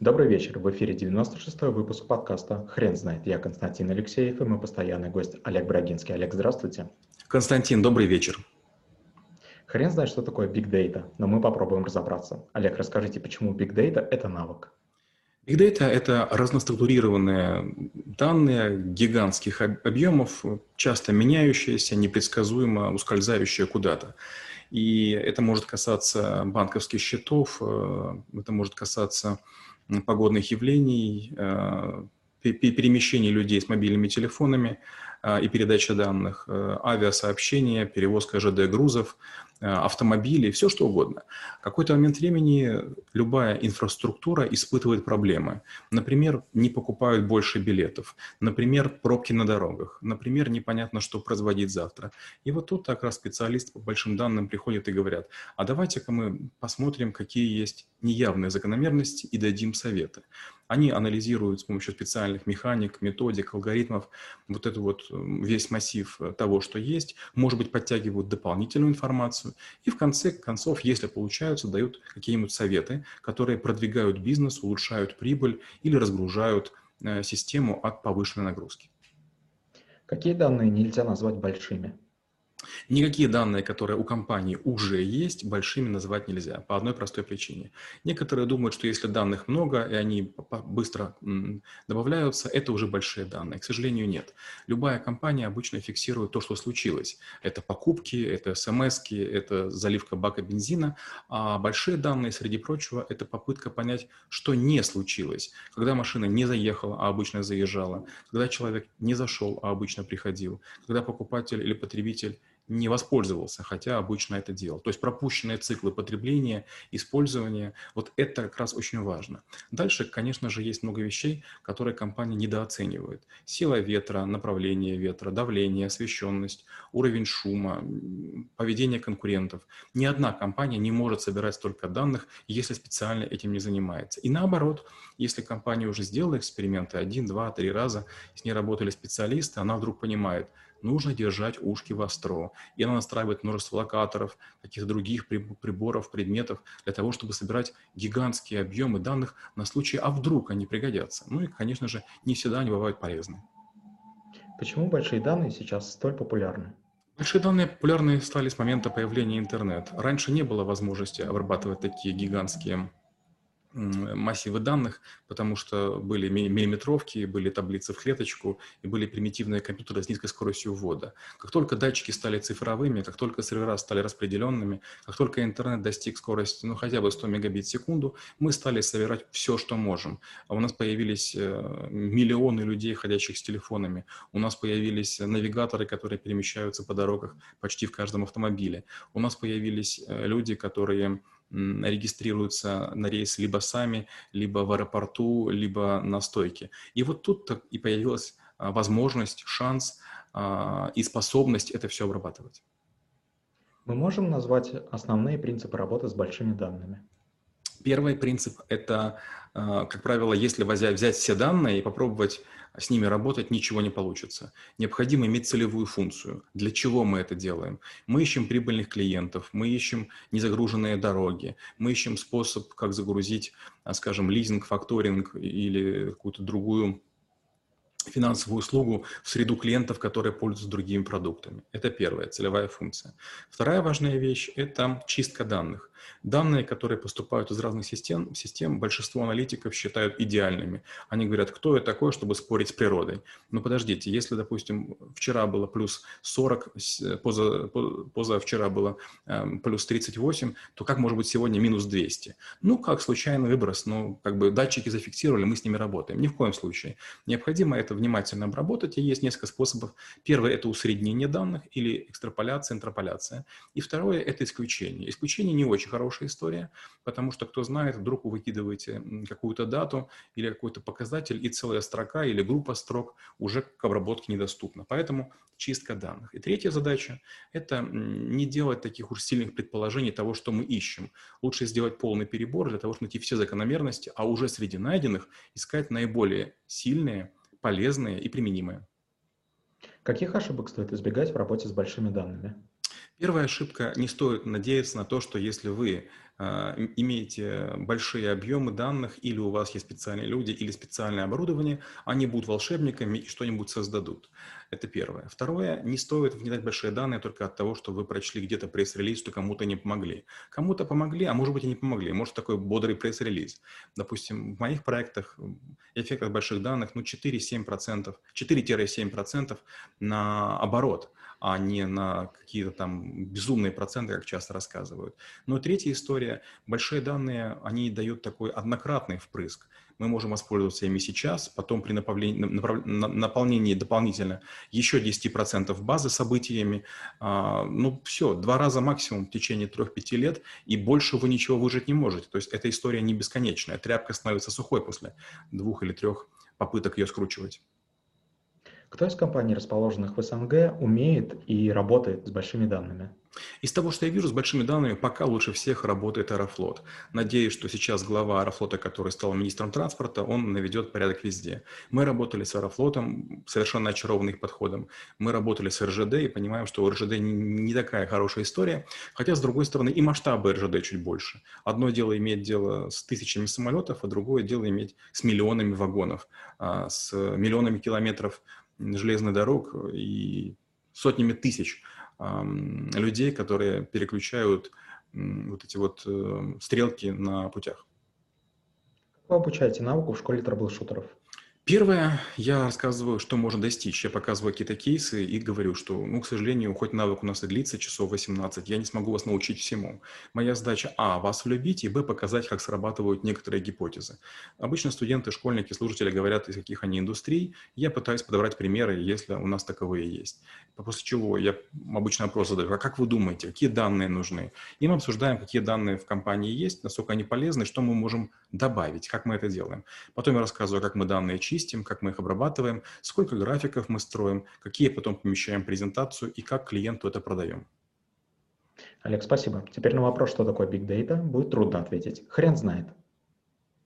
Добрый вечер. В эфире 96-й выпуск подкаста «Хрен знает». Я Константин Алексеев и мой постоянный гость Олег Брагинский. Олег, здравствуйте. Константин, добрый вечер. Хрен знает, что такое Big Data, но мы попробуем разобраться. Олег, расскажите, почему Big Data – это навык? Big Data – это разноструктурированные данные гигантских объемов, часто меняющиеся, непредсказуемо ускользающие куда-то. И это может касаться банковских счетов, э, это может касаться погодных явлений, э, перемещения людей с мобильными телефонами э, и передача данных, авиасообщения, перевозка ЖД-грузов, Э, автомобили, все что угодно. В какой-то момент времени любая инфраструктура испытывает проблемы. Например, не покупают больше билетов. Например, пробки на дорогах. Например, непонятно, что производить завтра. И вот тут как раз специалисты по большим данным приходят и говорят, а давайте-ка мы посмотрим, какие есть неявные закономерности и дадим советы. Они анализируют с помощью специальных механик, методик, алгоритмов вот этот вот весь массив того, что есть, может быть, подтягивают дополнительную информацию, бизнесу. И в конце концов, если получаются, дают какие-нибудь советы, которые продвигают бизнес, улучшают прибыль или разгружают э, систему от повышенной нагрузки. Какие данные нельзя назвать большими? Никакие данные, которые у компании уже есть, большими называть нельзя по одной простой причине. Некоторые думают, что если данных много и они быстро добавляются, это уже большие данные. К сожалению, нет. Любая компания обычно фиксирует то, что случилось. Это покупки, это смс это заливка бака бензина. А большие данные, среди прочего, это попытка понять, что не случилось. Когда машина не заехала, а обычно заезжала. Когда человек не зашел, а обычно приходил. Когда покупатель или потребитель не воспользовался, хотя обычно это делал. То есть пропущенные циклы потребления, использования, вот это как раз очень важно. Дальше, конечно же, есть много вещей, которые компания недооценивает. Сила ветра, направление ветра, давление, освещенность, уровень шума, поведение конкурентов. Ни одна компания не может собирать столько данных, если специально этим не занимается. И наоборот, если компания уже сделала эксперименты один, два, три раза, с ней работали специалисты, она вдруг понимает – нужно держать ушки востро. И она настраивает множество локаторов, каких-то других приборов, предметов для того, чтобы собирать гигантские объемы данных на случай, а вдруг они пригодятся. Ну и, конечно же, не всегда они бывают полезны. Почему большие данные сейчас столь популярны? Большие данные популярны стали с момента появления интернета. Раньше не было возможности обрабатывать такие гигантские массивы данных, потому что были миллиметровки, были таблицы в клеточку и были примитивные компьютеры с низкой скоростью ввода. Как только датчики стали цифровыми, как только сервера стали распределенными, как только интернет достиг скорости ну, хотя бы 100 мегабит в секунду, мы стали собирать все, что можем. А у нас появились э, миллионы людей, ходящих с телефонами. У нас появились навигаторы, которые перемещаются по дорогах почти в каждом автомобиле. У нас появились э, люди, которые регистрируются на рейс либо сами, либо в аэропорту, либо на стойке. И вот тут и появилась а, возможность, шанс а, и способность это все обрабатывать. Мы можем назвать основные принципы работы с большими данными? Первый принцип – это, а, как правило, если взять все данные и попробовать с ними работать, ничего не получится. Необходимо иметь целевую функцию. Для чего мы это делаем? Мы ищем прибыльных клиентов, мы ищем незагруженные дороги, мы ищем способ, как загрузить, а, скажем, лизинг, факторинг или какую-то другую финансовую услугу в среду клиентов, которые пользуются другими продуктами. Это первая целевая функция. Вторая важная вещь – это чистка данных. Данные, которые поступают из разных систем, систем, большинство аналитиков считают идеальными. Они говорят, кто я такой, чтобы спорить с природой. Но подождите, если, допустим, вчера было плюс 40, поза, позавчера было э, плюс 38, то как может быть сегодня минус 200? Ну, как случайный выброс, ну, как бы датчики зафиксировали, мы с ними работаем. Ни в коем случае. Необходимо это внимательно обработать, и есть несколько способов. Первый – это усреднение данных или экстраполяция, интерполяция. И второе – это исключение. Исключение не очень хорошая история, потому что, кто знает, вдруг вы выкидываете какую-то дату или какой-то показатель, и целая строка или группа строк уже к обработке недоступна. Поэтому чистка данных. И третья задача – это не делать таких уж сильных предположений того, что мы ищем. Лучше сделать полный перебор для того, чтобы найти все закономерности, а уже среди найденных искать наиболее сильные, полезные и применимые. Каких ошибок стоит избегать в работе с большими данными? Первая ошибка – не стоит надеяться на то, что если вы имеете большие объемы данных, или у вас есть специальные люди, или специальное оборудование, они будут волшебниками и что-нибудь создадут. Это первое. Второе, не стоит внедрять большие данные только от того, что вы прочли где-то пресс-релиз, что кому-то не помогли. Кому-то помогли, а может быть и не помогли. Может такой бодрый пресс-релиз. Допустим, в моих проектах эффект от больших данных ну 4-7%, 4-7% на оборот а не на какие-то там безумные проценты, как часто рассказывают. Но третья история. Большие данные, они дают такой однократный впрыск мы можем воспользоваться ими сейчас, потом при наполнении дополнительно еще 10% базы событиями. А, ну, все, два раза максимум в течение 3-5 лет, и больше вы ничего выжить не можете. То есть эта история не бесконечная. Тряпка становится сухой после двух или трех попыток ее скручивать. Кто из компаний, расположенных в СНГ, умеет и работает с большими данными? Из того, что я вижу с большими данными, пока лучше всех работает Аэрофлот. Надеюсь, что сейчас глава Аэрофлота, который стал министром транспорта, он наведет порядок везде. Мы работали с Аэрофлотом, совершенно очарованы их подходом. Мы работали с РЖД и понимаем, что у РЖД не такая хорошая история, хотя, с другой стороны, и масштабы РЖД чуть больше. Одно дело иметь дело с тысячами самолетов, а другое дело иметь с миллионами вагонов, а, с миллионами километров железных дорог и сотнями тысяч людей, которые переключают вот эти вот э, стрелки на путях. Вы обучаете навыку в школе трэблшутеров? Первое, я рассказываю, что можно достичь. Я показываю какие-то кейсы и говорю, что, ну, к сожалению, хоть навык у нас и длится часов 18, я не смогу вас научить всему. Моя задача, а, вас влюбить, и, б, показать, как срабатывают некоторые гипотезы. Обычно студенты, школьники, слушатели говорят, из каких они индустрий. Я пытаюсь подобрать примеры, если у нас таковые есть. После чего я обычно вопрос задаю, а как вы думаете, какие данные нужны? И мы обсуждаем, какие данные в компании есть, насколько они полезны, что мы можем добавить, как мы это делаем. Потом я рассказываю, как мы данные чистим, как мы их обрабатываем, сколько графиков мы строим, какие потом помещаем презентацию и как клиенту это продаем. Олег, спасибо. Теперь на вопрос, что такое Big Data, будет трудно ответить. Хрен знает.